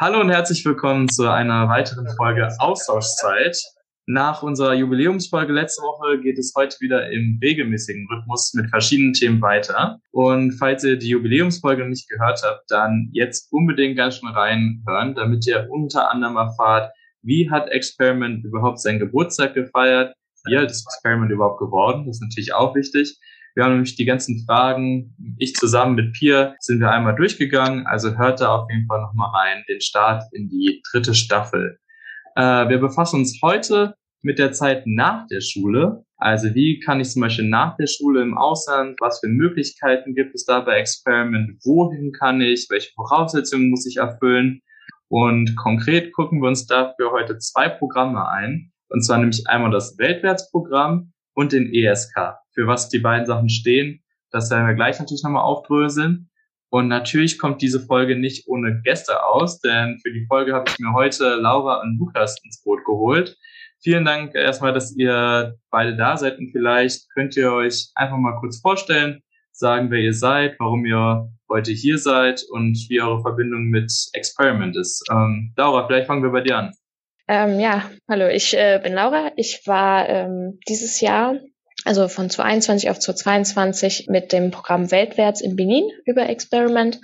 Hallo und herzlich willkommen zu einer weiteren Folge Austauschzeit. Nach unserer Jubiläumsfolge letzte Woche geht es heute wieder im regelmäßigen Rhythmus mit verschiedenen Themen weiter. Und falls ihr die Jubiläumsfolge nicht gehört habt, dann jetzt unbedingt ganz schnell reinhören, damit ihr unter anderem erfahrt, wie hat Experiment überhaupt seinen Geburtstag gefeiert, wie alt ist Experiment überhaupt geworden, das ist natürlich auch wichtig. Wir haben nämlich die ganzen Fragen, ich zusammen mit Pia sind wir einmal durchgegangen, also hört da auf jeden Fall nochmal rein, den Start in die dritte Staffel. Äh, wir befassen uns heute mit der Zeit nach der Schule. Also wie kann ich zum Beispiel nach der Schule im Ausland, was für Möglichkeiten gibt es da bei Experiment, wohin kann ich, welche Voraussetzungen muss ich erfüllen. Und konkret gucken wir uns dafür heute zwei Programme ein. Und zwar nämlich einmal das Weltwärtsprogramm und den ESK für was die beiden Sachen stehen. Das werden wir gleich natürlich nochmal aufdröseln. Und natürlich kommt diese Folge nicht ohne Gäste aus, denn für die Folge habe ich mir heute Laura und Lukas ins Boot geholt. Vielen Dank erstmal, dass ihr beide da seid und vielleicht könnt ihr euch einfach mal kurz vorstellen, sagen, wer ihr seid, warum ihr heute hier seid und wie eure Verbindung mit Experiment ist. Ähm, Laura, vielleicht fangen wir bei dir an. Ähm, ja, hallo, ich äh, bin Laura. Ich war ähm, dieses Jahr also von 2021 auf 2022 mit dem Programm Weltwärts in Benin über Experiment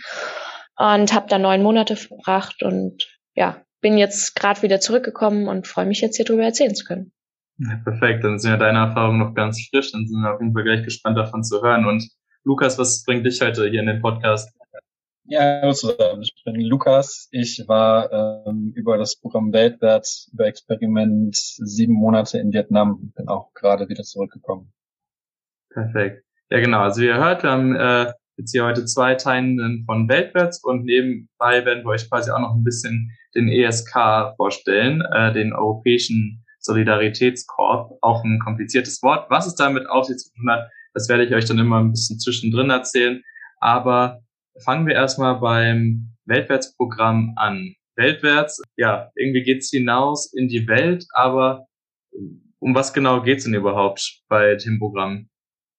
und habe da neun Monate verbracht und ja, bin jetzt gerade wieder zurückgekommen und freue mich jetzt hier drüber erzählen zu können. Ja, perfekt, dann sind ja deine Erfahrungen noch ganz frisch, dann sind wir auf jeden Fall gleich gespannt davon zu hören. Und Lukas, was bringt dich heute hier in den Podcast? Ja, hallo zusammen. Ich bin Lukas. Ich war ähm, über das Programm Weltwärts, über Experiment sieben Monate in Vietnam. Bin auch gerade wieder zurückgekommen. Perfekt. Ja, genau. Also wie ihr hört, wir haben äh, jetzt hier heute zwei Teilenden von Weltwärts und nebenbei werden wir euch quasi auch noch ein bisschen den ESK vorstellen, äh, den Europäischen Solidaritätskorb. Auch ein kompliziertes Wort. Was es damit auf sich zu tun hat, das werde ich euch dann immer ein bisschen zwischendrin erzählen. Aber fangen wir erstmal beim Weltwärtsprogramm an. Weltwärts, ja, irgendwie geht's hinaus in die Welt, aber um was genau geht's denn überhaupt bei dem Programm?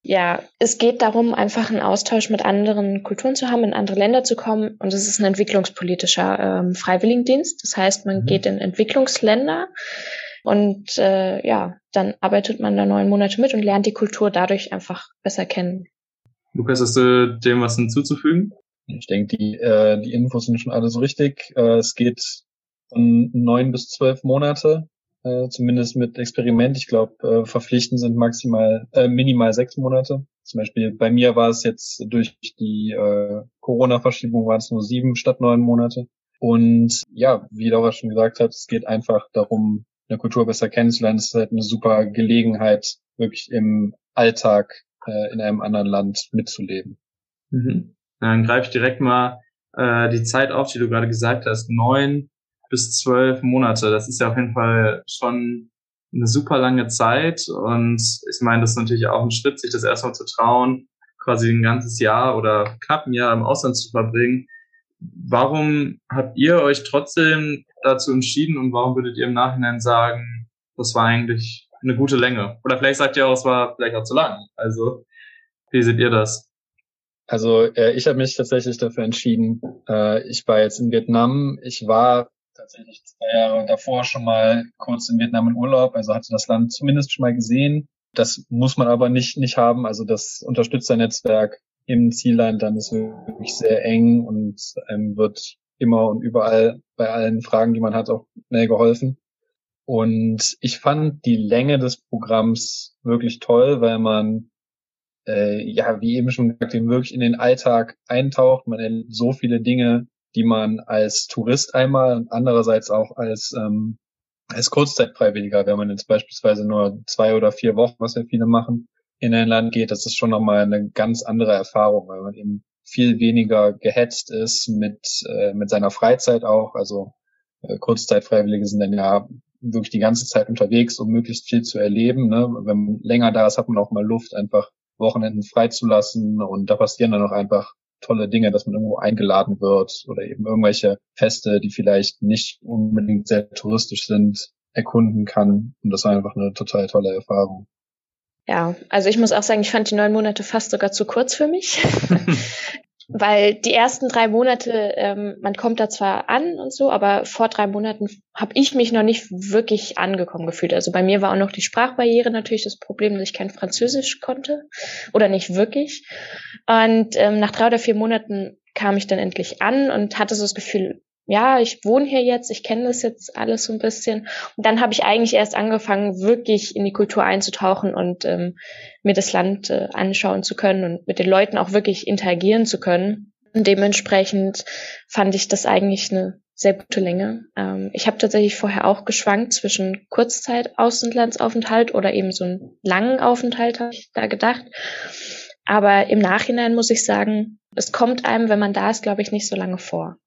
Ja, es geht darum, einfach einen Austausch mit anderen Kulturen zu haben, in andere Länder zu kommen. Und es ist ein entwicklungspolitischer ähm, Freiwilligendienst. Das heißt, man mhm. geht in Entwicklungsländer und äh, ja, dann arbeitet man da neun Monate mit und lernt die Kultur dadurch einfach besser kennen. Lukas, hast du dem was hinzuzufügen? Ich denke, die, äh, die Infos sind schon alle so richtig. Äh, es geht von neun bis zwölf Monate, äh, zumindest mit Experiment. Ich glaube, äh, verpflichtend sind maximal, äh, minimal sechs Monate. Zum Beispiel bei mir war es jetzt durch die äh, Corona-Verschiebung waren es nur sieben statt neun Monate. Und ja, wie Laura schon gesagt hat, es geht einfach darum, eine Kultur besser kennenzulernen. Es ist halt eine super Gelegenheit, wirklich im Alltag äh, in einem anderen Land mitzuleben. Mhm. Dann greife ich direkt mal äh, die Zeit auf, die du gerade gesagt hast. Neun bis zwölf Monate. Das ist ja auf jeden Fall schon eine super lange Zeit. Und ich meine, das ist natürlich auch ein Schritt, sich das erstmal zu trauen, quasi ein ganzes Jahr oder knapp ein Jahr im Ausland zu verbringen. Warum habt ihr euch trotzdem dazu entschieden und warum würdet ihr im Nachhinein sagen, das war eigentlich eine gute Länge? Oder vielleicht sagt ihr auch, es war vielleicht auch zu lang. Also, wie seht ihr das? Also äh, ich habe mich tatsächlich dafür entschieden. Äh, ich war jetzt in Vietnam. Ich war tatsächlich zwei Jahre davor schon mal kurz in Vietnam in Urlaub, also hatte das Land zumindest schon mal gesehen. Das muss man aber nicht nicht haben. Also das Unterstützernetzwerk im Zielland dann ist wirklich sehr eng und ähm, wird immer und überall bei allen Fragen, die man hat, auch schnell geholfen. Und ich fand die Länge des Programms wirklich toll, weil man äh, ja, wie eben schon gesagt, eben wirklich in den Alltag eintaucht. Man erlebt so viele Dinge, die man als Tourist einmal und andererseits auch als ähm, als Kurzzeitfreiwilliger, wenn man jetzt beispielsweise nur zwei oder vier Wochen, was ja viele machen, in ein Land geht, das ist schon nochmal eine ganz andere Erfahrung, weil man eben viel weniger gehetzt ist mit, äh, mit seiner Freizeit auch. Also äh, Kurzzeitfreiwillige sind dann ja wirklich die ganze Zeit unterwegs, um möglichst viel zu erleben. Ne? Wenn man länger da ist, hat man auch mal Luft, einfach Wochenenden freizulassen und da passieren dann auch einfach tolle Dinge, dass man irgendwo eingeladen wird oder eben irgendwelche Feste, die vielleicht nicht unbedingt sehr touristisch sind, erkunden kann. Und das war einfach eine total tolle Erfahrung. Ja, also ich muss auch sagen, ich fand die neun Monate fast sogar zu kurz für mich. weil die ersten drei Monate, ähm, man kommt da zwar an und so, aber vor drei Monaten habe ich mich noch nicht wirklich angekommen gefühlt. Also bei mir war auch noch die Sprachbarriere natürlich das Problem, dass ich kein Französisch konnte oder nicht wirklich. Und ähm, nach drei oder vier Monaten kam ich dann endlich an und hatte so das Gefühl, ja, ich wohne hier jetzt, ich kenne das jetzt alles so ein bisschen. Und dann habe ich eigentlich erst angefangen, wirklich in die Kultur einzutauchen und ähm, mir das Land äh, anschauen zu können und mit den Leuten auch wirklich interagieren zu können. Und dementsprechend fand ich das eigentlich eine sehr gute Länge. Ähm, ich habe tatsächlich vorher auch geschwankt zwischen Kurzzeit-Außenlandsaufenthalt oder eben so einen langen Aufenthalt, habe ich da gedacht. Aber im Nachhinein muss ich sagen, es kommt einem, wenn man da ist, glaube ich, nicht so lange vor.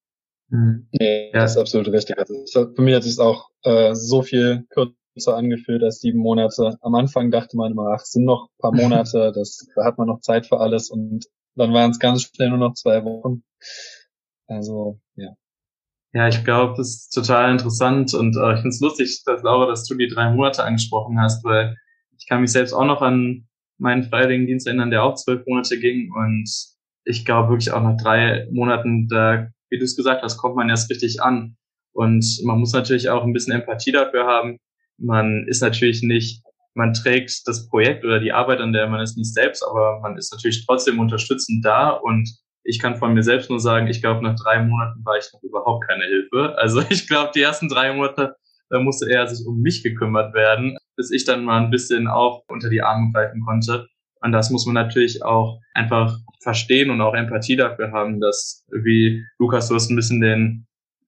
Mhm. Nee, ja. das ist absolut richtig. Also für mich hat es auch äh, so viel kürzer angefühlt als sieben Monate. Am Anfang dachte man immer, ach, es sind noch ein paar Monate, das, da hat man noch Zeit für alles und dann waren es ganz schnell nur noch zwei Wochen. Also, ja. Ja, ich glaube, das ist total interessant und äh, ich finde es lustig, dass Laura, dass du die drei Monate angesprochen hast, weil ich kann mich selbst auch noch an meinen Freiwilligendienst erinnern, der auch zwölf Monate ging und ich glaube wirklich auch nach drei Monaten, da wie du es gesagt hast, kommt man erst richtig an. Und man muss natürlich auch ein bisschen Empathie dafür haben. Man ist natürlich nicht, man trägt das Projekt oder die Arbeit, an der man ist, nicht selbst, aber man ist natürlich trotzdem unterstützend da. Und ich kann von mir selbst nur sagen, ich glaube, nach drei Monaten war ich noch überhaupt keine Hilfe. Also ich glaube, die ersten drei Monate, da musste eher sich um mich gekümmert werden, bis ich dann mal ein bisschen auch unter die Arme greifen konnte. Und das muss man natürlich auch einfach verstehen und auch Empathie dafür haben, dass, wie Lukas, du hast ein bisschen den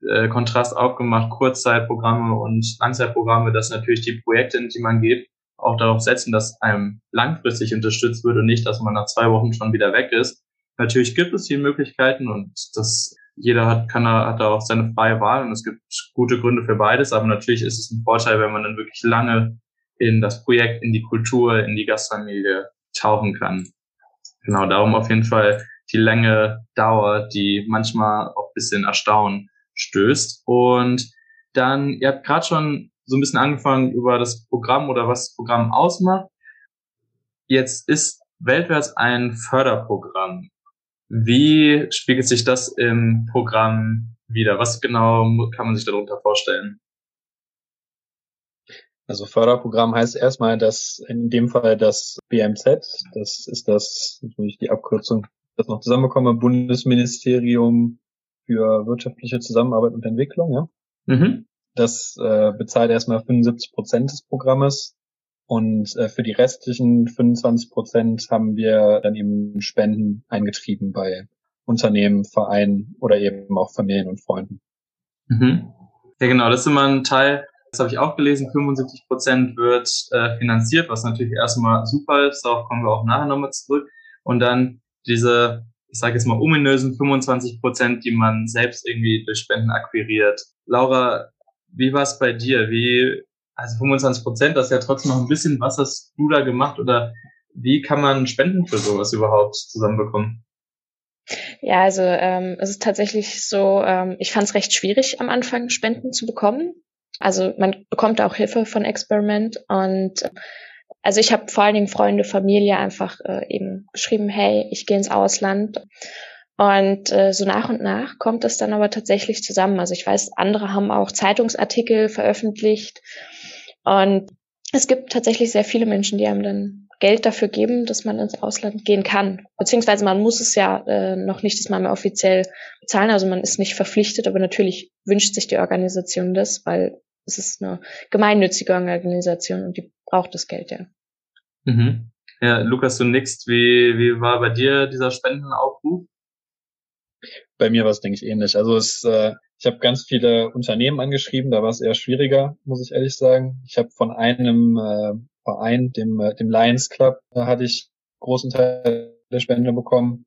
äh, Kontrast aufgemacht, Kurzzeitprogramme und Langzeitprogramme, dass natürlich die Projekte, in die man geht, auch darauf setzen, dass einem langfristig unterstützt wird und nicht, dass man nach zwei Wochen schon wieder weg ist. Natürlich gibt es hier Möglichkeiten und das jeder hat, kann, hat da auch seine freie Wahl und es gibt gute Gründe für beides, aber natürlich ist es ein Vorteil, wenn man dann wirklich lange in das Projekt, in die Kultur, in die Gastfamilie tauchen kann. Genau, darum auf jeden Fall die Länge Dauer, die manchmal auch ein bisschen Erstaunen stößt. Und dann, ihr habt gerade schon so ein bisschen angefangen über das Programm oder was das Programm ausmacht. Jetzt ist Weltwärts ein Förderprogramm. Wie spiegelt sich das im Programm wieder? Was genau kann man sich darunter vorstellen? Also Förderprogramm heißt erstmal, dass in dem Fall das BMZ, das ist das, natürlich die Abkürzung, das noch zusammenbekomme, Bundesministerium für wirtschaftliche Zusammenarbeit und Entwicklung, ja. Mhm. Das äh, bezahlt erstmal 75 Prozent des Programmes und äh, für die restlichen 25 Prozent haben wir dann eben Spenden eingetrieben bei Unternehmen, Vereinen oder eben auch Familien und Freunden. Mhm. Ja, genau, das ist immer ein Teil, das habe ich auch gelesen, 75 Prozent wird äh, finanziert, was natürlich erstmal super ist, darauf kommen wir auch nachher nochmal zurück. Und dann diese, ich sage jetzt mal, ominösen 25 Prozent, die man selbst irgendwie durch Spenden akquiriert. Laura, wie war es bei dir? Wie, also 25 Prozent, das ist ja trotzdem noch ein bisschen, was hast du da gemacht oder wie kann man Spenden für sowas überhaupt zusammenbekommen? Ja, also ähm, es ist tatsächlich so, ähm, ich fand es recht schwierig am Anfang Spenden zu bekommen, also man bekommt auch Hilfe von Experiment und also ich habe vor allen Dingen Freunde, Familie einfach äh, eben geschrieben, hey, ich gehe ins Ausland. Und äh, so nach und nach kommt es dann aber tatsächlich zusammen. Also ich weiß, andere haben auch Zeitungsartikel veröffentlicht. Und es gibt tatsächlich sehr viele Menschen, die einem dann Geld dafür geben, dass man ins Ausland gehen kann. Beziehungsweise man muss es ja äh, noch nicht mal mehr offiziell bezahlen. Also man ist nicht verpflichtet, aber natürlich wünscht sich die Organisation das, weil es ist eine gemeinnützige Organisation und die braucht das Geld ja. Mhm. Ja, Lukas, du nix. Wie, wie war bei dir dieser Spendenaufruf? Bei mir war es, denke ich, ähnlich. Also es, äh, ich habe ganz viele Unternehmen angeschrieben, da war es eher schwieriger, muss ich ehrlich sagen. Ich habe von einem äh, Verein, dem, äh, dem Lions Club, da hatte ich großen Teil der Spende bekommen.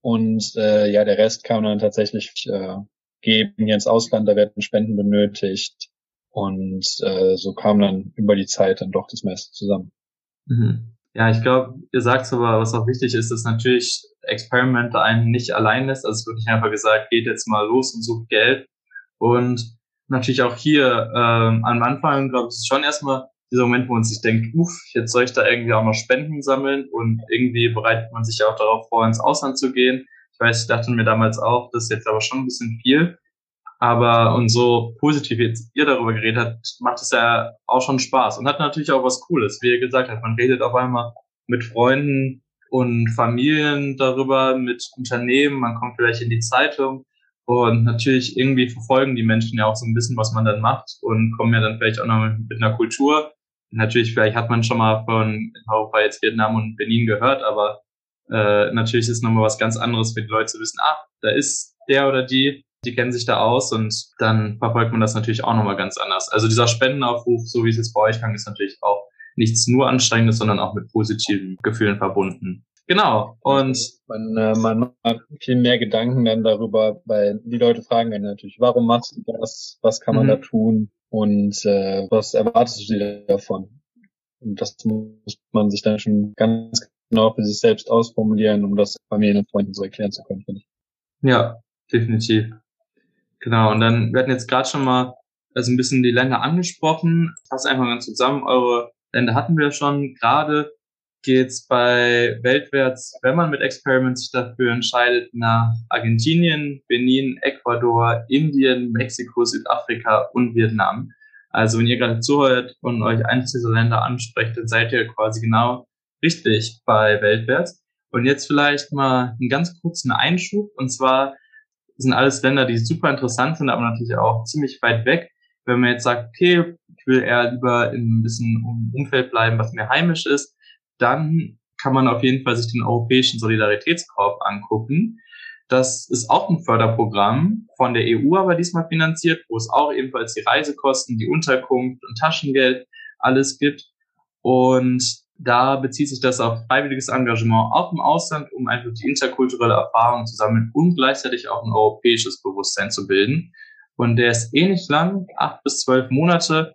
Und äh, ja, der Rest kam dann tatsächlich äh, geben hier ins Ausland, da werden Spenden benötigt. Und äh, so kam dann über die Zeit dann doch das meiste zusammen. Mhm. Ja, ich glaube, ihr sagt aber, was auch wichtig ist, dass natürlich Experiment einen nicht allein lässt. Also es wird nicht einfach gesagt, geht jetzt mal los und sucht Geld. Und natürlich auch hier ähm, am Anfang, glaube ich, ist schon erstmal dieser Moment, wo man sich denkt, uff, jetzt soll ich da irgendwie auch noch Spenden sammeln und irgendwie bereitet man sich ja auch darauf vor, ins Ausland zu gehen. Ich weiß, ich dachte mir damals auch, das ist jetzt aber schon ein bisschen viel. Aber und so positiv jetzt ihr darüber geredet habt, macht es ja auch schon Spaß und hat natürlich auch was Cooles. Wie ihr gesagt habt, man redet auf einmal mit Freunden und Familien darüber, mit Unternehmen, man kommt vielleicht in die Zeitung und natürlich irgendwie verfolgen die Menschen ja auch so ein bisschen, was man dann macht und kommen ja dann vielleicht auch noch mit einer Kultur. Natürlich, vielleicht hat man schon mal von Europa jetzt Vietnam und Benin gehört, aber äh, natürlich ist nochmal was ganz anderes für die Leute zu wissen, ah, da ist der oder die, die kennen sich da aus und dann verfolgt man das natürlich auch nochmal ganz anders. Also dieser Spendenaufruf, so wie es jetzt bei euch klang, ist natürlich auch nichts nur Anstrengendes, sondern auch mit positiven Gefühlen verbunden. Genau. Und man, äh, man macht viel mehr Gedanken dann darüber, weil die Leute fragen dann natürlich, warum machst du das? Was kann man mhm. da tun? Und äh, was erwartest du dir davon? Und das muss man sich dann schon ganz genau für sich selbst ausformulieren, um das Familien und Freunden so erklären zu können, finde ich. Ja, definitiv. Genau. Und dann, hatten jetzt gerade schon mal also ein bisschen die Länder angesprochen. Fass einfach ganz zusammen. Eure Länder hatten wir schon. Gerade geht's bei Weltwärts, wenn man mit Experiments sich dafür entscheidet, nach Argentinien, Benin, Ecuador, Indien, Mexiko, Südafrika und Vietnam. Also wenn ihr gerade zuhört und euch eines dieser Länder ansprecht, dann seid ihr quasi genau richtig bei Weltwärts. Und jetzt vielleicht mal einen ganz kurzen Einschub. Und zwar sind alles Länder, die super interessant sind, aber natürlich auch ziemlich weit weg. Wenn man jetzt sagt, okay, ich will eher lieber in ein bisschen Umfeld bleiben, was mir heimisch ist, dann kann man auf jeden Fall sich den Europäischen Solidaritätskorb angucken. Das ist auch ein Förderprogramm von der EU, aber diesmal finanziert, wo es auch ebenfalls die Reisekosten, die Unterkunft und Taschengeld alles gibt. Und da bezieht sich das auf freiwilliges Engagement auch im Ausland, um einfach die interkulturelle Erfahrung zu sammeln und gleichzeitig auch ein europäisches Bewusstsein zu bilden. Und der ist ähnlich lang, acht bis zwölf Monate,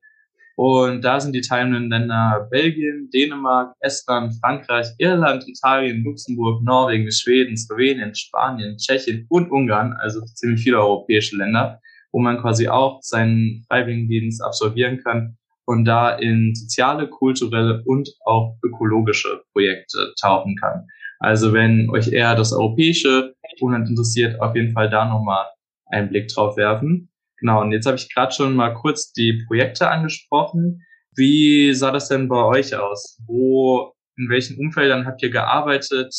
und da sind die teilnehmenden Länder Belgien, Dänemark, Estland, Frankreich, Irland, Italien, Luxemburg, Norwegen, Schweden, Slowenien, Spanien, Tschechien und Ungarn, also ziemlich viele europäische Länder, wo man quasi auch seinen Freiwilligendienst absolvieren kann und da in soziale, kulturelle und auch ökologische Projekte tauchen kann. Also wenn euch eher das europäische Umland interessiert, auf jeden Fall da nochmal einen Blick drauf werfen. Genau, und jetzt habe ich gerade schon mal kurz die Projekte angesprochen. Wie sah das denn bei euch aus? Wo, in welchen Umfeldern habt ihr gearbeitet?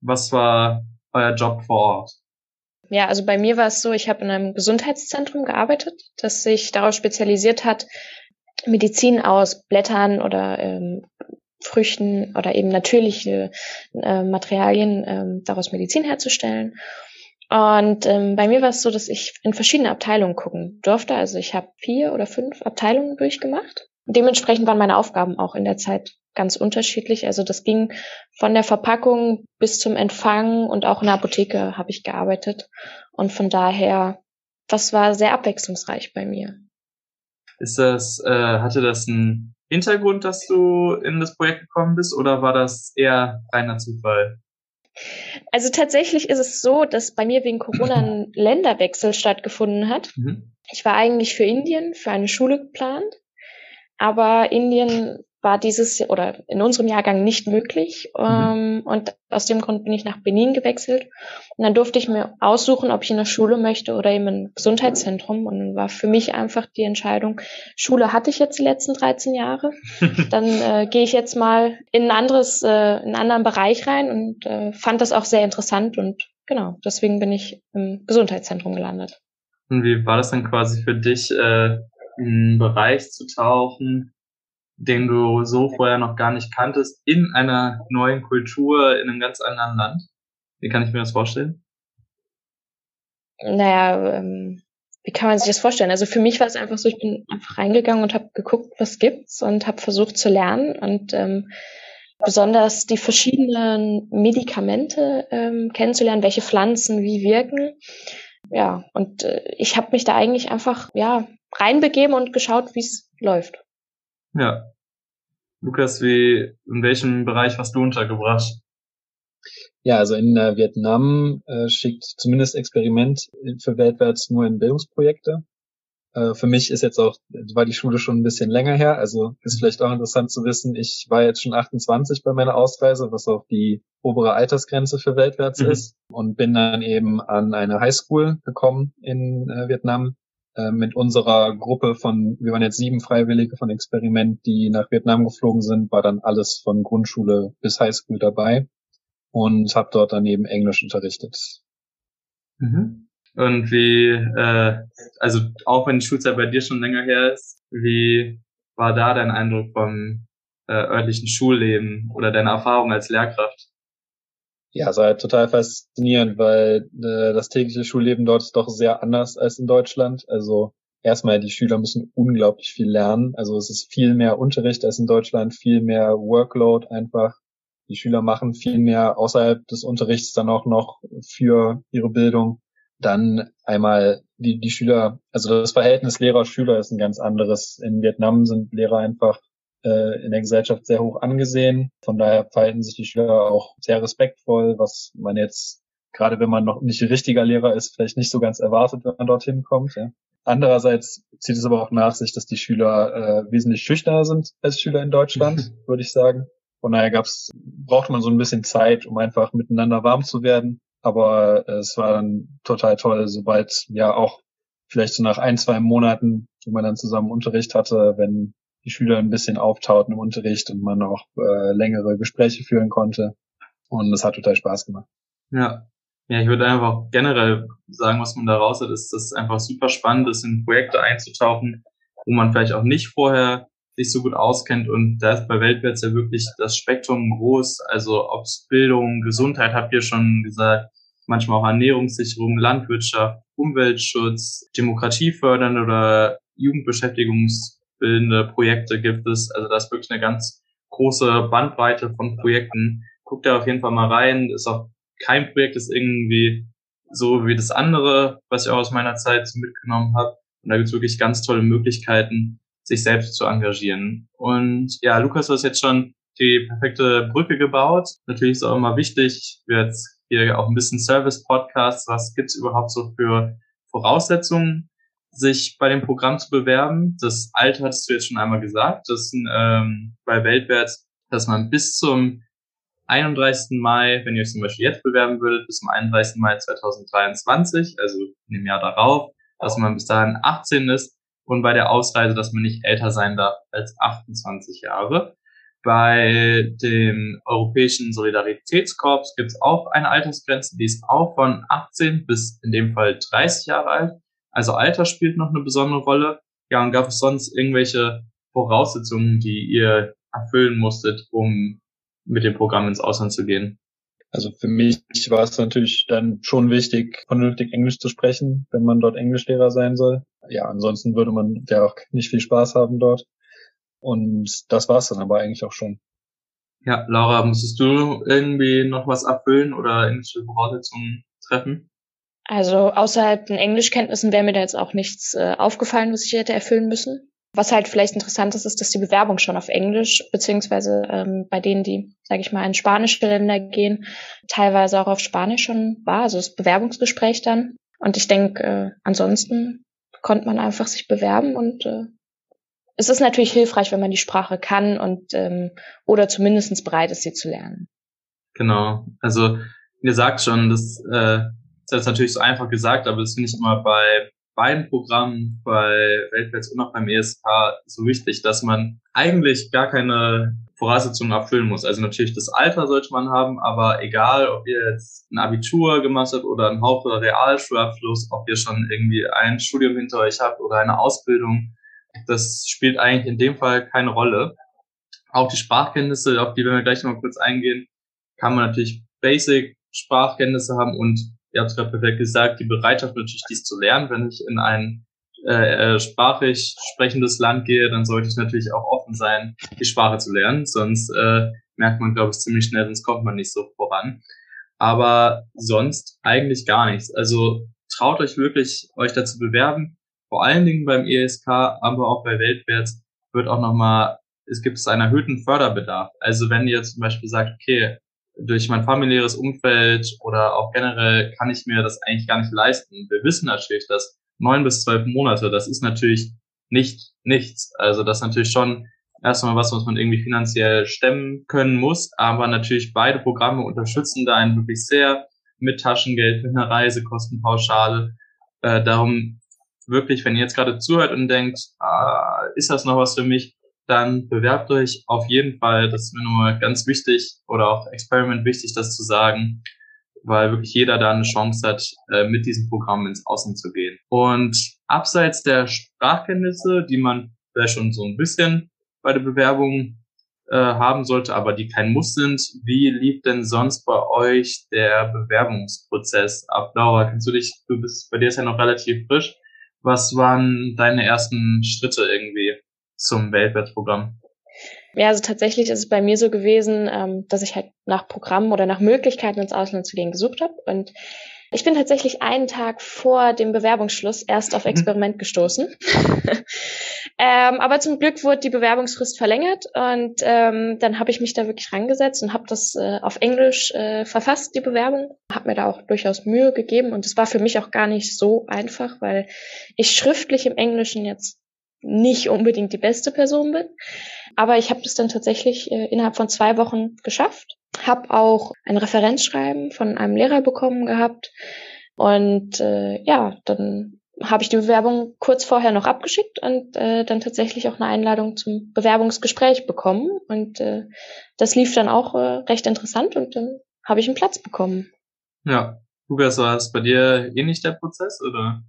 Was war euer Job vor Ort? Ja, also bei mir war es so, ich habe in einem Gesundheitszentrum gearbeitet, das sich darauf spezialisiert hat, Medizin aus Blättern oder ähm, Früchten oder eben natürliche äh, Materialien ähm, daraus Medizin herzustellen. Und ähm, bei mir war es so, dass ich in verschiedene Abteilungen gucken durfte. Also ich habe vier oder fünf Abteilungen durchgemacht. Dementsprechend waren meine Aufgaben auch in der Zeit ganz unterschiedlich. Also das ging von der Verpackung bis zum Empfang und auch in der Apotheke habe ich gearbeitet. Und von daher, das war sehr abwechslungsreich bei mir. Ist das, äh, hatte das einen Hintergrund, dass du in das Projekt gekommen bist oder war das eher reiner Zufall? Also tatsächlich ist es so, dass bei mir wegen Corona ein Länderwechsel stattgefunden hat. Mhm. Ich war eigentlich für Indien, für eine Schule geplant, aber Indien war dieses oder in unserem Jahrgang nicht möglich. Mhm. Ähm, und aus dem Grund bin ich nach Benin gewechselt. Und dann durfte ich mir aussuchen, ob ich in eine Schule möchte oder eben ein Gesundheitszentrum. Und war für mich einfach die Entscheidung, Schule hatte ich jetzt die letzten 13 Jahre. dann äh, gehe ich jetzt mal in ein anderes, äh, in einen anderen Bereich rein und äh, fand das auch sehr interessant. Und genau, deswegen bin ich im Gesundheitszentrum gelandet. Und wie war das dann quasi für dich, äh, in einen Bereich zu tauchen, den du so vorher noch gar nicht kanntest, in einer neuen Kultur, in einem ganz anderen Land? Wie kann ich mir das vorstellen? Naja, ähm, wie kann man sich das vorstellen? Also für mich war es einfach so, ich bin einfach reingegangen und habe geguckt, was gibt's und habe versucht zu lernen und ähm, besonders die verschiedenen Medikamente ähm, kennenzulernen, welche Pflanzen wie wirken. Ja, und äh, ich habe mich da eigentlich einfach ja reinbegeben und geschaut, wie es läuft. Ja. Lukas, wie, in welchem Bereich warst du untergebracht? Ja, also in äh, Vietnam äh, schickt zumindest Experiment für weltwärts nur in Bildungsprojekte. Äh, für mich ist jetzt auch, war die Schule schon ein bisschen länger her, also ist vielleicht auch interessant zu wissen, ich war jetzt schon 28 bei meiner Ausreise, was auch die obere Altersgrenze für weltwärts mhm. ist und bin dann eben an eine Highschool gekommen in äh, Vietnam äh, mit unserer Gruppe von, wir waren jetzt sieben Freiwillige von Experiment, die nach Vietnam geflogen sind, war dann alles von Grundschule bis Highschool dabei und habe dort daneben Englisch unterrichtet. Mhm. Und wie, äh, also auch wenn die Schulzeit bei dir schon länger her ist, wie war da dein Eindruck vom äh, örtlichen Schulleben oder deine Erfahrung als Lehrkraft? Ja, es war halt total faszinierend, weil äh, das tägliche Schulleben dort ist doch sehr anders als in Deutschland. Also erstmal, die Schüler müssen unglaublich viel lernen. Also es ist viel mehr Unterricht als in Deutschland, viel mehr Workload einfach. Die Schüler machen viel mehr außerhalb des Unterrichts dann auch noch für ihre Bildung. Dann einmal die, die Schüler, also das Verhältnis Lehrer-Schüler ist ein ganz anderes. In Vietnam sind Lehrer einfach äh, in der Gesellschaft sehr hoch angesehen. Von daher verhalten sich die Schüler auch sehr respektvoll, was man jetzt, gerade wenn man noch nicht richtiger Lehrer ist, vielleicht nicht so ganz erwartet, wenn man dorthin kommt. Ja. Andererseits zieht es aber auch nach sich, dass die Schüler äh, wesentlich schüchterner sind als Schüler in Deutschland, würde ich sagen. Von daher gab's, brauchte man so ein bisschen Zeit, um einfach miteinander warm zu werden. Aber äh, es war dann total toll, sobald ja auch vielleicht so nach ein, zwei Monaten, wo man dann zusammen Unterricht hatte, wenn die Schüler ein bisschen auftauten im Unterricht und man auch äh, längere Gespräche führen konnte. Und das hat total Spaß gemacht. Ja. Ja, ich würde einfach generell sagen, was man da raus hat, ist, dass es einfach super spannend ist, in Projekte einzutauchen, wo man vielleicht auch nicht vorher sich so gut auskennt. Und da ist bei Weltwärts ja wirklich das Spektrum groß. Also ob es Bildung, Gesundheit, habt ihr schon gesagt, manchmal auch Ernährungssicherung, Landwirtschaft, Umweltschutz, Demokratie fördern oder jugendbeschäftigungsbildende Projekte gibt es. Also da ist wirklich eine ganz große Bandbreite von Projekten. Guckt da auf jeden Fall mal rein. Ist auch kein Projekt ist irgendwie so wie das andere, was ich auch aus meiner Zeit mitgenommen habe. Und da gibt es wirklich ganz tolle Möglichkeiten, sich selbst zu engagieren. Und ja, Lukas, du hast jetzt schon die perfekte Brücke gebaut. Natürlich ist auch immer wichtig, wir jetzt hier auch ein bisschen Service-Podcast, was gibt's überhaupt so für Voraussetzungen, sich bei dem Programm zu bewerben? Das Alter hattest du jetzt schon einmal gesagt, das ähm, bei Weltwärts, dass man bis zum 31. Mai, wenn ihr euch zum Beispiel jetzt bewerben würdet, bis zum 31. Mai 2023, also in dem Jahr darauf, dass man bis dahin 18 ist und bei der Ausreise, dass man nicht älter sein darf als 28 Jahre. Bei dem Europäischen Solidaritätskorps gibt es auch eine Altersgrenze, die ist auch von 18 bis in dem Fall 30 Jahre alt. Also Alter spielt noch eine besondere Rolle. Ja, und gab es sonst irgendwelche Voraussetzungen, die ihr erfüllen musstet, um mit dem Programm ins Ausland zu gehen? Also für mich war es natürlich dann schon wichtig, vernünftig Englisch zu sprechen, wenn man dort Englischlehrer sein soll. Ja, ansonsten würde man ja auch nicht viel Spaß haben dort. Und das war es dann aber eigentlich auch schon. Ja, Laura, musstest du irgendwie noch was erfüllen oder irgendwelche Voraussetzungen treffen? Also außerhalb den Englischkenntnissen wäre mir da jetzt auch nichts äh, aufgefallen, was ich hätte erfüllen müssen. Was halt vielleicht interessant ist, ist, dass die Bewerbung schon auf Englisch, beziehungsweise ähm, bei denen, die, sage ich mal, in spanische Länder gehen, teilweise auch auf Spanisch schon war, also das Bewerbungsgespräch dann. Und ich denke, äh, ansonsten konnte man einfach sich bewerben und äh, es ist natürlich hilfreich, wenn man die Sprache kann und ähm, oder zumindestens bereit ist, sie zu lernen. Genau. Also ihr sagt schon, das äh, ist jetzt natürlich so einfach gesagt, aber das finde ich immer bei beiden Programmen, bei Weltwärts und auch beim ESK so wichtig, dass man eigentlich gar keine Voraussetzungen erfüllen muss. Also natürlich das Alter sollte man haben, aber egal, ob ihr jetzt ein Abitur gemacht habt oder einen Haupt- oder Realschulabschluss, ob ihr schon irgendwie ein Studium hinter euch habt oder eine Ausbildung, das spielt eigentlich in dem Fall keine Rolle. Auch die Sprachkenntnisse, auf die werden wir gleich noch mal kurz eingehen, kann man natürlich Basic Sprachkenntnisse haben und ihr habt es gerade perfekt gesagt, die Bereitschaft natürlich dies zu lernen. Wenn ich in ein äh, äh, sprachig sprechendes Land gehe, dann sollte ich natürlich auch offen sein, die Sprache zu lernen. Sonst äh, merkt man, glaube ich, ziemlich schnell, sonst kommt man nicht so voran. Aber sonst eigentlich gar nichts. Also traut euch wirklich, euch dazu bewerben vor allen Dingen beim ESK, aber auch bei Weltwärts wird auch nochmal, es gibt einen erhöhten Förderbedarf. Also wenn ihr zum Beispiel sagt, okay, durch mein familiäres Umfeld oder auch generell kann ich mir das eigentlich gar nicht leisten. Wir wissen natürlich, dass neun bis zwölf Monate, das ist natürlich nicht nichts. Also das ist natürlich schon erstmal was, was man irgendwie finanziell stemmen können muss, aber natürlich beide Programme unterstützen da einen wirklich sehr mit Taschengeld, mit einer Reisekostenpauschale. Äh, darum wirklich, wenn ihr jetzt gerade zuhört und denkt, ah, ist das noch was für mich, dann bewerbt euch auf jeden Fall. Das ist mir nochmal ganz wichtig oder auch Experiment wichtig, das zu sagen, weil wirklich jeder da eine Chance hat, äh, mit diesem Programm ins Außen zu gehen. Und abseits der Sprachkenntnisse, die man vielleicht schon so ein bisschen bei der Bewerbung äh, haben sollte, aber die kein Muss sind. Wie lief denn sonst bei euch der Bewerbungsprozess ab? Laura, kannst du dich, du bist, bei dir ist ja noch relativ frisch. Was waren deine ersten Schritte irgendwie zum Weltwärtsprogramm? Ja, also tatsächlich ist es bei mir so gewesen, ähm, dass ich halt nach Programmen oder nach Möglichkeiten ins Ausland zu gehen gesucht habe und ich bin tatsächlich einen Tag vor dem Bewerbungsschluss erst auf mhm. Experiment gestoßen. ähm, aber zum Glück wurde die Bewerbungsfrist verlängert und ähm, dann habe ich mich da wirklich rangesetzt und habe das äh, auf Englisch äh, verfasst, die Bewerbung. Habe mir da auch durchaus Mühe gegeben und es war für mich auch gar nicht so einfach, weil ich schriftlich im Englischen jetzt nicht unbedingt die beste Person bin. Aber ich habe das dann tatsächlich äh, innerhalb von zwei Wochen geschafft. Habe auch ein Referenzschreiben von einem Lehrer bekommen gehabt. Und äh, ja, dann habe ich die Bewerbung kurz vorher noch abgeschickt und äh, dann tatsächlich auch eine Einladung zum Bewerbungsgespräch bekommen. Und äh, das lief dann auch äh, recht interessant und dann habe ich einen Platz bekommen. Ja. Lukas, war es bei dir ähnlich der Prozess oder?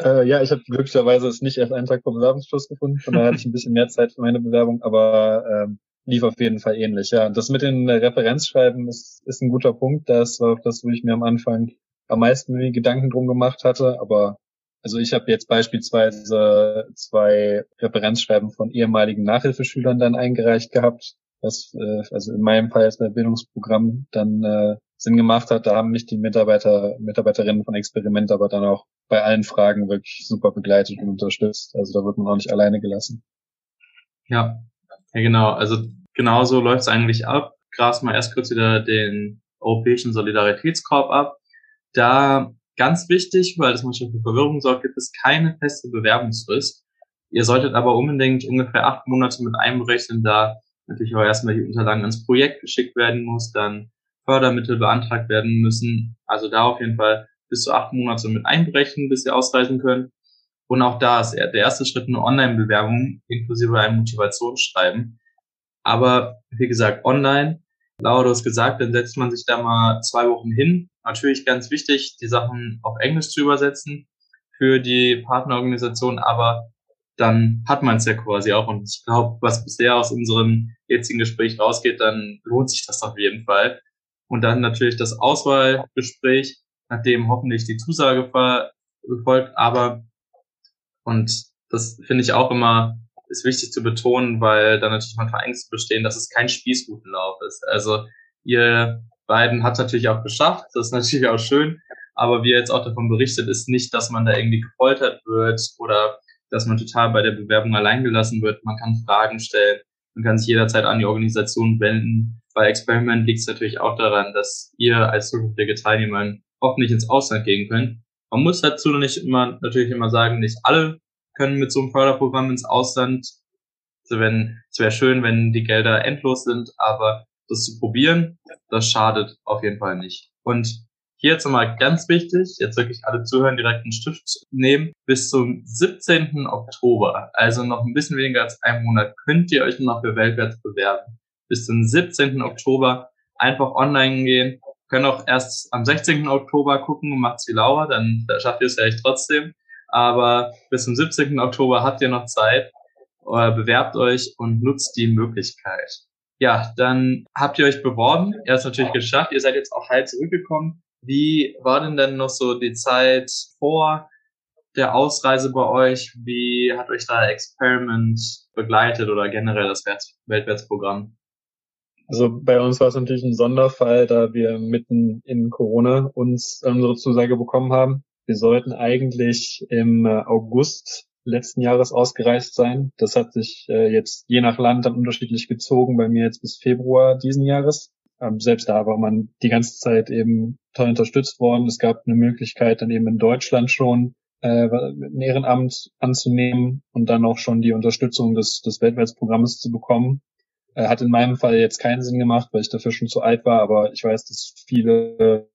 Äh, ja, ich habe glücklicherweise es nicht erst einen Tag vor Bewerbungsschluss gefunden, von daher hatte ich ein bisschen mehr Zeit für meine Bewerbung, aber ähm, lief auf jeden Fall ähnlich. Ja, und das mit den Referenzschreiben ist, ist ein guter Punkt. Das war auch das, wo ich mir am Anfang am meisten Gedanken drum gemacht hatte. Aber also ich habe jetzt beispielsweise zwei Referenzschreiben von ehemaligen Nachhilfeschülern dann eingereicht gehabt, was äh, also in meinem Fall jetzt bei Bildungsprogramm dann äh, Sinn gemacht hat. Da haben mich die Mitarbeiter, Mitarbeiterinnen von Experiment aber dann auch bei allen Fragen wirklich super begleitet und unterstützt. Also da wird man auch nicht alleine gelassen. Ja, ja genau. Also genauso läuft es eigentlich ab. Gras mal erst kurz wieder den Europäischen Solidaritätskorb ab. Da ganz wichtig, weil das manchmal für Verwirrung sorgt, gibt es keine feste Bewerbungsfrist. Ihr solltet aber unbedingt ungefähr acht Monate mit einberechnen, da natürlich auch erstmal die Unterlagen ans Projekt geschickt werden muss, dann Fördermittel beantragt werden müssen. Also da auf jeden Fall bis zu acht Monate mit einberechnen, bis sie ausreisen können. Und auch da ist der erste Schritt eine Online-Bewerbung inklusive einem Motivationsschreiben. Aber wie gesagt, online, Laura, du hast gesagt, dann setzt man sich da mal zwei Wochen hin. Natürlich ganz wichtig, die Sachen auf Englisch zu übersetzen für die Partnerorganisation, aber dann hat man es ja quasi auch. Und ich glaube, was bisher aus unserem jetzigen Gespräch rausgeht, dann lohnt sich das auf jeden Fall. Und dann natürlich das Auswahlgespräch, nachdem hoffentlich die Zusage folgt. Aber, und das finde ich auch immer, ist wichtig zu betonen, weil da natürlich manchmal Ängste bestehen, dass es kein Spießrutenlauf ist. Also ihr beiden habt natürlich auch geschafft, das ist natürlich auch schön, aber wie ihr jetzt auch davon berichtet, ist nicht, dass man da irgendwie gefoltert wird oder dass man total bei der Bewerbung allein gelassen wird. Man kann Fragen stellen, man kann sich jederzeit an die Organisation wenden. Bei Experiment liegt es natürlich auch daran, dass ihr als zukünftige Teilnehmer hoffentlich ins Ausland gehen könnt. Man muss dazu nicht immer, natürlich immer sagen, nicht alle können mit so einem Förderprogramm ins Ausland. Also wenn, es wäre schön, wenn die Gelder endlos sind, aber das zu probieren, das schadet auf jeden Fall nicht. Und hier jetzt nochmal ganz wichtig, jetzt wirklich alle zuhören, direkt einen Stift nehmen. Bis zum 17. Oktober, also noch ein bisschen weniger als einen Monat, könnt ihr euch noch für Weltwärts bewerben. Bis zum 17. Oktober einfach online gehen. Können auch erst am 16. Oktober gucken macht's wie Laura, dann schafft ihr es echt trotzdem. Aber bis zum 17. Oktober habt ihr noch Zeit. Äh, bewerbt euch und nutzt die Möglichkeit. Ja, dann habt ihr euch beworben. Ihr habt es natürlich geschafft. Ihr seid jetzt auch heil zurückgekommen. Wie war denn denn noch so die Zeit vor der Ausreise bei euch? Wie hat euch da Experiment begleitet oder generell das Weltwärtsprogramm? Also bei uns war es natürlich ein Sonderfall, da wir mitten in Corona uns unsere Zusage bekommen haben. Wir sollten eigentlich im äh, August letzten Jahres ausgereist sein. Das hat sich äh, jetzt je nach Land dann unterschiedlich gezogen. Bei mir jetzt bis Februar diesen Jahres. Ähm, selbst da war man die ganze Zeit eben toll unterstützt worden. Es gab eine Möglichkeit, dann eben in Deutschland schon äh, ein Ehrenamt anzunehmen und dann auch schon die Unterstützung des, des Weltwärtsprogrammes zu bekommen. Äh, hat in meinem Fall jetzt keinen Sinn gemacht, weil ich dafür schon zu alt war, aber ich weiß, dass viele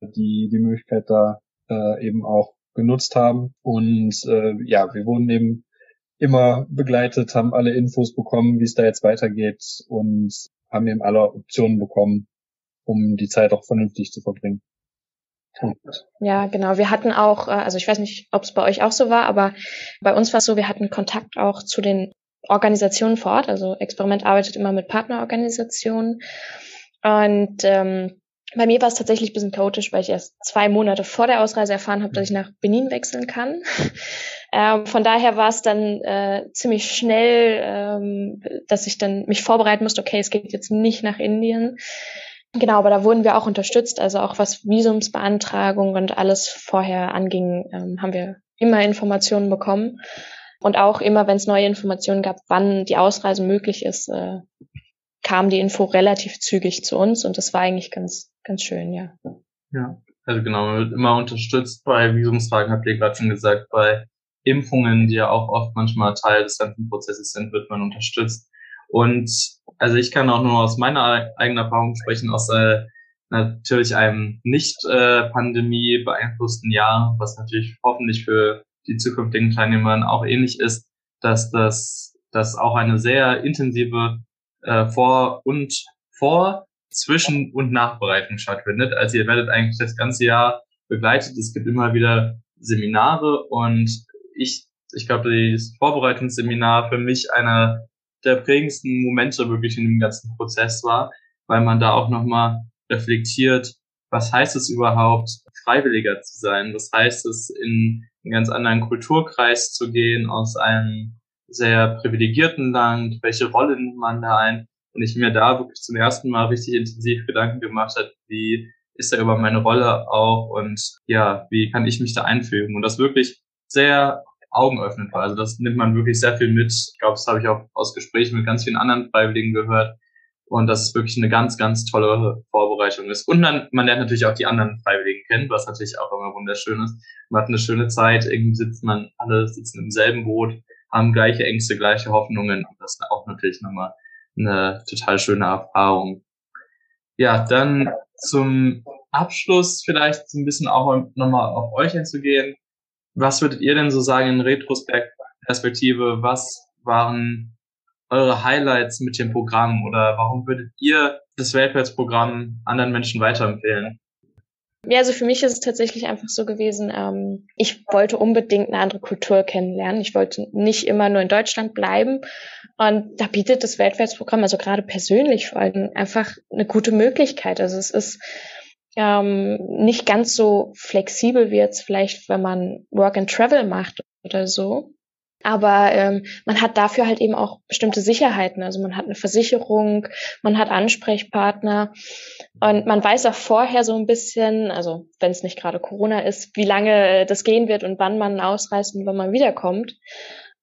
die die Möglichkeit da äh, eben auch genutzt haben. Und äh, ja, wir wurden eben immer begleitet, haben alle Infos bekommen, wie es da jetzt weitergeht und haben eben alle Optionen bekommen, um die Zeit auch vernünftig zu verbringen. Ja, genau. Wir hatten auch, äh, also ich weiß nicht, ob es bei euch auch so war, aber bei uns war es so, wir hatten Kontakt auch zu den Organisationen vor Ort. Also Experiment arbeitet immer mit Partnerorganisationen. Und ähm, bei mir war es tatsächlich ein bisschen chaotisch, weil ich erst zwei Monate vor der Ausreise erfahren habe, dass ich nach Benin wechseln kann. ähm, von daher war es dann äh, ziemlich schnell, ähm, dass ich dann mich vorbereiten musste, okay, es geht jetzt nicht nach Indien. Genau, aber da wurden wir auch unterstützt, also auch was Visumsbeantragung und alles vorher anging, ähm, haben wir immer Informationen bekommen. Und auch immer, wenn es neue Informationen gab, wann die Ausreise möglich ist, äh, kam die Info relativ zügig zu uns und das war eigentlich ganz, ganz schön, ja. Ja, also genau, man wird immer unterstützt bei Visumsfragen, habt ihr gerade schon gesagt, bei Impfungen, die ja auch oft manchmal Teil des ganzen Prozesses sind, wird man unterstützt. Und also ich kann auch nur aus meiner eigenen Erfahrung sprechen, aus äh, natürlich einem nicht äh, Pandemie beeinflussten Jahr, was natürlich hoffentlich für die zukünftigen Teilnehmer auch ähnlich ist, dass das dass auch eine sehr intensive äh, Vor- und Vor-, Zwischen- und Nachbereitung stattfindet. Also ihr werdet eigentlich das ganze Jahr begleitet. Es gibt immer wieder Seminare und ich, ich glaube, das Vorbereitungsseminar für mich einer der prägendsten Momente wirklich in dem ganzen Prozess war, weil man da auch nochmal reflektiert, was heißt es überhaupt, Freiwilliger zu sein? Was heißt es, in einen ganz anderen Kulturkreis zu gehen, aus einem sehr privilegierten Land? Welche Rolle nimmt man da ein? Und ich mir da wirklich zum ersten Mal richtig intensiv Gedanken gemacht hat, wie ist da über meine Rolle auch und ja, wie kann ich mich da einfügen? Und das wirklich sehr Augen öffnen war. Also das nimmt man wirklich sehr viel mit. Ich glaube, das habe ich auch aus Gesprächen mit ganz vielen anderen Freiwilligen gehört. Und das ist wirklich eine ganz, ganz tolle Vorbereitung ist. Und dann, man lernt natürlich auch die anderen Freiwilligen kennen, was natürlich auch immer wunderschön ist. Man hat eine schöne Zeit, irgendwie sitzt man, alle sitzen im selben Boot, haben gleiche Ängste, gleiche Hoffnungen. Und das ist auch natürlich nochmal eine total schöne Erfahrung. Ja, dann zum Abschluss vielleicht ein bisschen auch nochmal auf euch einzugehen. Was würdet ihr denn so sagen in Retrospektive? Was waren eure Highlights mit dem Programm oder warum würdet ihr das Weltwärtsprogramm anderen Menschen weiterempfehlen? Ja, also für mich ist es tatsächlich einfach so gewesen, ähm, ich wollte unbedingt eine andere Kultur kennenlernen. Ich wollte nicht immer nur in Deutschland bleiben. Und da bietet das Weltwärtsprogramm, also gerade persönlich vor allem, einfach eine gute Möglichkeit. Also es ist ähm, nicht ganz so flexibel wie jetzt vielleicht, wenn man Work and Travel macht oder so. Aber ähm, man hat dafür halt eben auch bestimmte Sicherheiten. Also man hat eine Versicherung, man hat Ansprechpartner und man weiß auch vorher so ein bisschen, also wenn es nicht gerade Corona ist, wie lange äh, das gehen wird und wann man ausreist und wann man wiederkommt.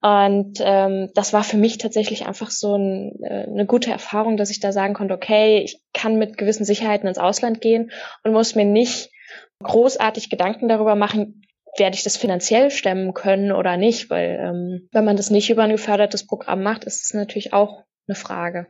Und ähm, das war für mich tatsächlich einfach so ein, äh, eine gute Erfahrung, dass ich da sagen konnte, okay, ich kann mit gewissen Sicherheiten ins Ausland gehen und muss mir nicht großartig Gedanken darüber machen, werde ich das finanziell stemmen können oder nicht, weil ähm, wenn man das nicht über ein gefördertes Programm macht, ist es natürlich auch eine Frage.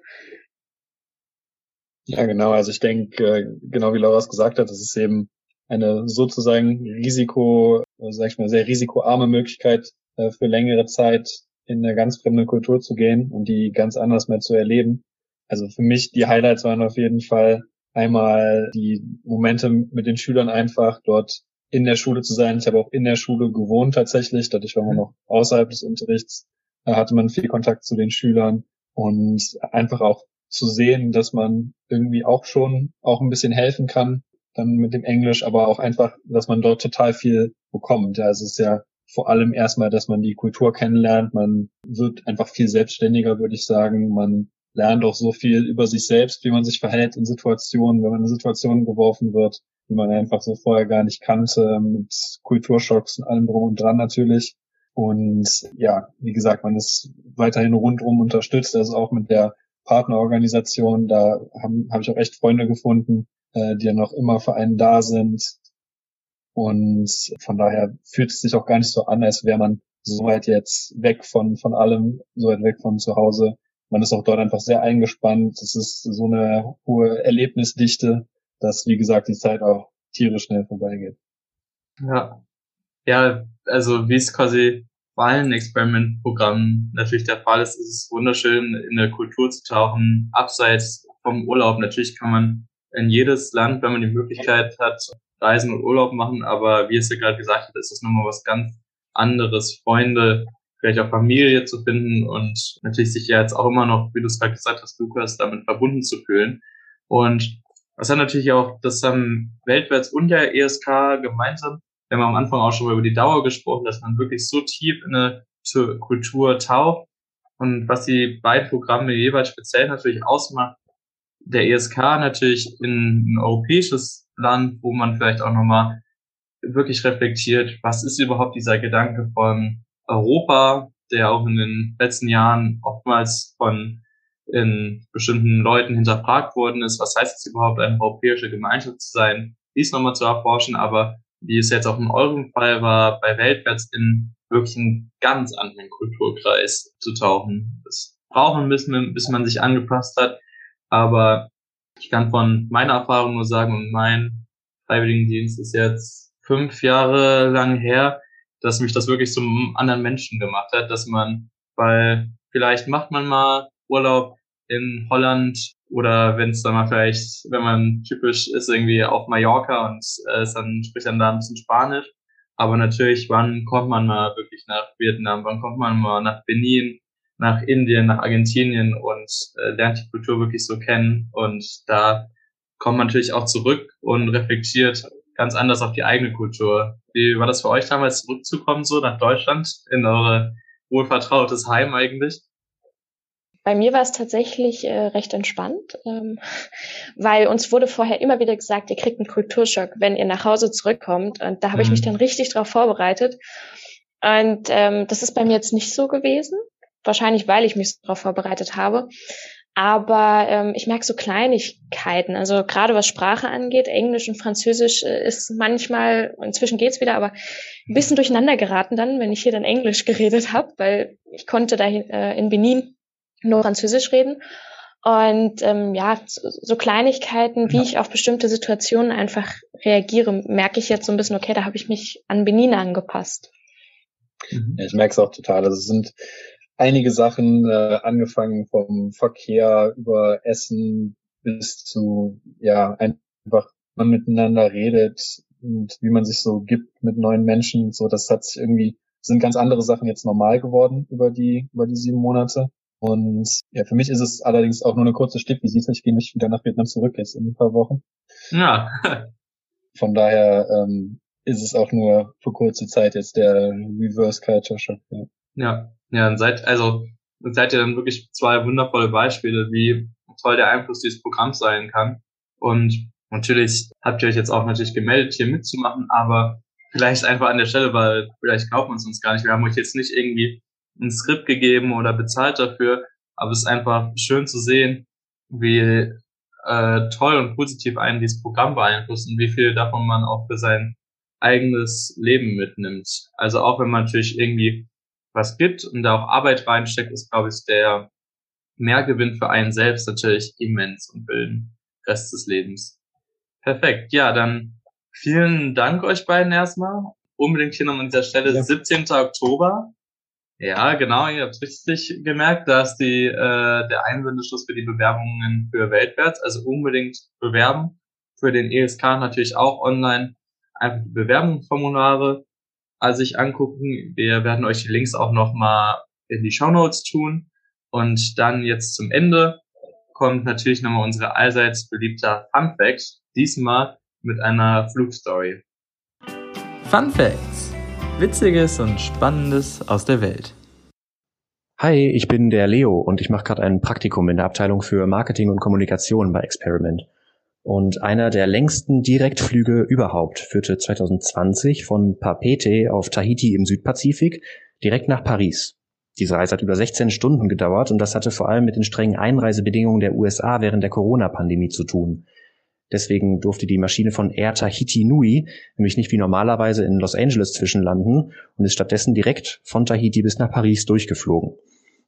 Ja, genau. Also ich denke, äh, genau wie Laura es gesagt hat, es ist eben eine sozusagen Risiko, also sag ich mal, sehr risikoarme Möglichkeit, äh, für längere Zeit in eine ganz fremde Kultur zu gehen und die ganz anders mehr zu erleben. Also für mich die Highlights waren auf jeden Fall einmal die Momente mit den Schülern einfach dort in der Schule zu sein. Ich habe auch in der Schule gewohnt tatsächlich, dadurch war man noch außerhalb des Unterrichts, da hatte man viel Kontakt zu den Schülern und einfach auch zu sehen, dass man irgendwie auch schon auch ein bisschen helfen kann, dann mit dem Englisch, aber auch einfach, dass man dort total viel bekommt. Ja, es ist ja vor allem erstmal, dass man die Kultur kennenlernt. Man wird einfach viel selbstständiger, würde ich sagen. Man lernt auch so viel über sich selbst, wie man sich verhält in Situationen, wenn man in Situationen geworfen wird, die man einfach so vorher gar nicht kannte, mit Kulturschocks und allem drum und dran natürlich. Und ja, wie gesagt, man ist weiterhin rundum unterstützt, also auch mit der Partnerorganisation. Da habe hab ich auch echt Freunde gefunden, äh, die ja noch immer für einen da sind, Und von daher fühlt es sich auch gar nicht so an, als wäre man so weit jetzt weg von, von allem, so weit weg von zu Hause. Man ist auch dort einfach sehr eingespannt. Es ist so eine hohe Erlebnisdichte, dass, wie gesagt, die Zeit auch tierisch schnell vorbeigeht. Ja. Ja, also wie es quasi bei allen Experimentprogrammen natürlich der Fall ist, ist es wunderschön, in der Kultur zu tauchen, abseits vom Urlaub. Natürlich kann man in jedes Land, wenn man die Möglichkeit hat, reisen und Urlaub machen, aber wie es ja gerade gesagt hat, ist es nochmal was ganz anderes, Freunde, vielleicht auch Familie zu finden und natürlich sich ja jetzt auch immer noch, wie du es gerade gesagt hast, Lukas, damit verbunden zu fühlen. Und was hat natürlich auch das haben Weltwärts und der ESK gemeinsam, wir haben am Anfang auch schon mal über die Dauer gesprochen, dass man wirklich so tief in eine Kultur taucht. Und was die beiden Programme jeweils speziell natürlich ausmacht, der ESK natürlich in ein europäisches Land, wo man vielleicht auch nochmal wirklich reflektiert, was ist überhaupt dieser Gedanke von Europa, der auch in den letzten Jahren oftmals von in bestimmten Leuten hinterfragt worden ist, was heißt es überhaupt, eine europäische Gemeinschaft zu sein, dies nochmal zu erforschen, aber wie es jetzt auch in eurem Fall war, bei Weltwärts in wirklich einen ganz anderen Kulturkreis zu tauchen. Das brauchen müssen, bis man sich angepasst hat, aber ich kann von meiner Erfahrung nur sagen, und mein Freiwilligendienst ist jetzt fünf Jahre lang her, dass mich das wirklich zum anderen Menschen gemacht hat, dass man, weil vielleicht macht man mal Urlaub in Holland oder wenn es dann mal vielleicht, wenn man typisch ist, irgendwie auf Mallorca und äh, ist dann spricht dann da ein bisschen Spanisch. Aber natürlich, wann kommt man mal wirklich nach Vietnam? Wann kommt man mal nach Benin, nach Indien, nach Argentinien und äh, lernt die Kultur wirklich so kennen? Und da kommt man natürlich auch zurück und reflektiert ganz anders auf die eigene Kultur. Wie war das für euch damals zurückzukommen, so nach Deutschland, in eure wohlvertrautes Heim eigentlich? Bei mir war es tatsächlich äh, recht entspannt, ähm, weil uns wurde vorher immer wieder gesagt, ihr kriegt einen Kulturschock, wenn ihr nach Hause zurückkommt. Und da habe mhm. ich mich mhm. dann richtig darauf vorbereitet. Und ähm, das ist bei mir jetzt nicht so gewesen. Wahrscheinlich, weil ich mich darauf vorbereitet habe. Aber ähm, ich merke so Kleinigkeiten. Also gerade was Sprache angeht, Englisch und Französisch äh, ist manchmal, inzwischen geht's wieder, aber ein bisschen durcheinander geraten dann, wenn ich hier dann Englisch geredet habe, weil ich konnte da äh, in Benin nur Französisch reden. Und ähm, ja, so, so Kleinigkeiten, wie ja. ich auf bestimmte Situationen einfach reagiere, merke ich jetzt so ein bisschen, okay, da habe ich mich an Benin angepasst. Mhm. Ich merke es auch total. Also es sind einige Sachen, äh, angefangen vom Verkehr über Essen bis zu, ja, einfach man miteinander redet und wie man sich so gibt mit neuen Menschen. So, das hat sich irgendwie, sind ganz andere Sachen jetzt normal geworden über die, über die sieben Monate. Und ja, für mich ist es allerdings auch nur eine kurze Stippvisite. Ich gehe nicht wieder nach Vietnam zurück jetzt in ein paar Wochen. Ja. Von daher ähm, ist es auch nur für kurze Zeit jetzt der Reverse Culture Shock. Ja. ja, ja, und seid, also seid ihr dann wirklich zwei wundervolle Beispiele, wie toll der Einfluss dieses Programms sein kann. Und natürlich habt ihr euch jetzt auch natürlich gemeldet, hier mitzumachen, aber vielleicht einfach an der Stelle, weil vielleicht glaubt man es uns gar nicht. Wir haben euch jetzt nicht irgendwie ein Skript gegeben oder bezahlt dafür, aber es ist einfach schön zu sehen, wie äh, toll und positiv einen dieses Programm beeinflusst und wie viel davon man auch für sein eigenes Leben mitnimmt. Also auch wenn man natürlich irgendwie was gibt und da auch Arbeit reinsteckt, ist, glaube ich, der Mehrgewinn für einen selbst natürlich immens und für den Rest des Lebens. Perfekt. Ja, dann vielen Dank euch beiden erstmal. Unbedingt hier nochmal an dieser Stelle ja. 17. Oktober. Ja, genau, ihr habt richtig gemerkt, dass die, äh, der Einsendeschluss für die Bewerbungen für Weltwärts, also unbedingt bewerben. Für den ESK natürlich auch online einfach die Bewerbungsformulare äh, sich angucken. Wir werden euch die Links auch nochmal in die Show Notes tun. Und dann jetzt zum Ende kommt natürlich nochmal unsere allseits beliebter Fun Fact, diesmal mit einer Flugstory. Fun Facts Witziges und Spannendes aus der Welt. Hi, ich bin der Leo und ich mache gerade ein Praktikum in der Abteilung für Marketing und Kommunikation bei Experiment. Und einer der längsten Direktflüge überhaupt führte 2020 von Papeete auf Tahiti im Südpazifik direkt nach Paris. Diese Reise hat über 16 Stunden gedauert und das hatte vor allem mit den strengen Einreisebedingungen der USA während der Corona-Pandemie zu tun. Deswegen durfte die Maschine von Air Tahiti Nui nämlich nicht wie normalerweise in Los Angeles zwischenlanden und ist stattdessen direkt von Tahiti bis nach Paris durchgeflogen.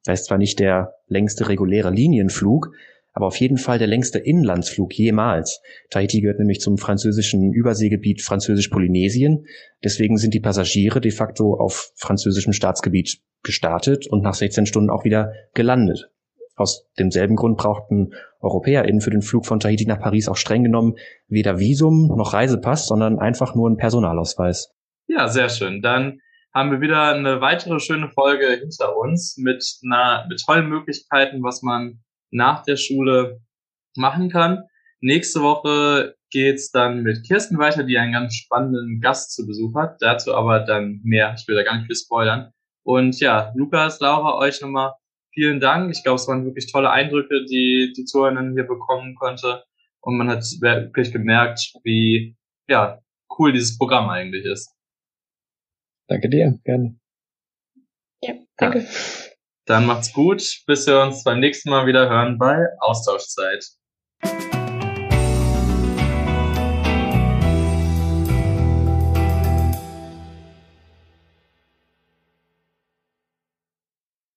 Das ist zwar nicht der längste reguläre Linienflug, aber auf jeden Fall der längste Inlandsflug jemals. Tahiti gehört nämlich zum französischen Überseegebiet Französisch-Polynesien. Deswegen sind die Passagiere de facto auf französischem Staatsgebiet gestartet und nach 16 Stunden auch wieder gelandet. Aus demselben Grund brauchten EuropäerInnen für den Flug von Tahiti nach Paris auch streng genommen weder Visum noch Reisepass, sondern einfach nur einen Personalausweis. Ja, sehr schön. Dann haben wir wieder eine weitere schöne Folge hinter uns mit einer, mit tollen Möglichkeiten, was man nach der Schule machen kann. Nächste Woche geht's dann mit Kirsten weiter, die einen ganz spannenden Gast zu Besuch hat. Dazu aber dann mehr. Ich will da gar nicht viel spoilern. Und ja, Lukas, Laura, euch nochmal vielen Dank. Ich glaube, es waren wirklich tolle Eindrücke, die die Zuhörerinnen hier bekommen konnte. Und man hat wirklich gemerkt, wie ja, cool dieses Programm eigentlich ist. Danke dir, gerne. Ja, danke. Ja. Dann macht's gut, bis wir uns beim nächsten Mal wieder hören bei Austauschzeit.